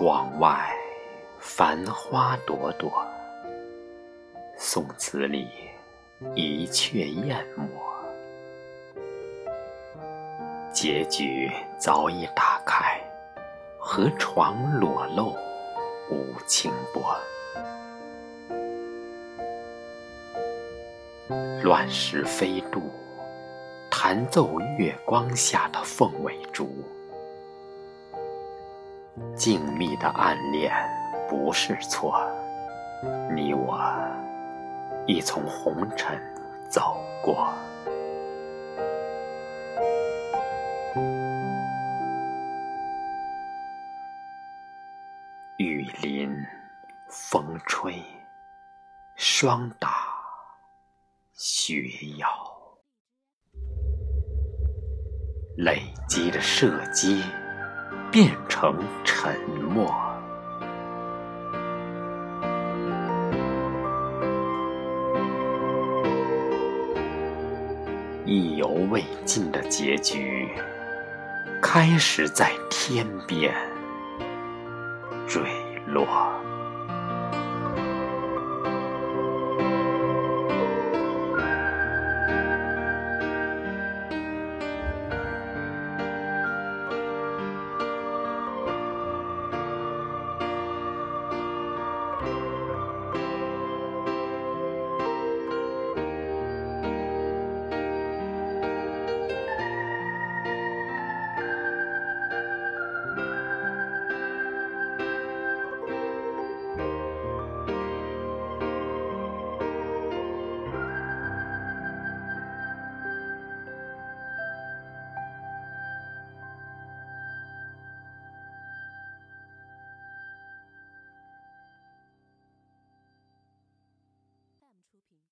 窗外，繁花朵朵，宋词里一阙淹没。结局早已打开，河床裸露无清波。乱石飞渡，弹奏月光下的凤尾竹。静谧的暗恋不是错，你我已从红尘走过。雨淋，风吹，霜打，雪摇，累积的射击变成沉默，意犹未尽的结局开始在天边。坠落。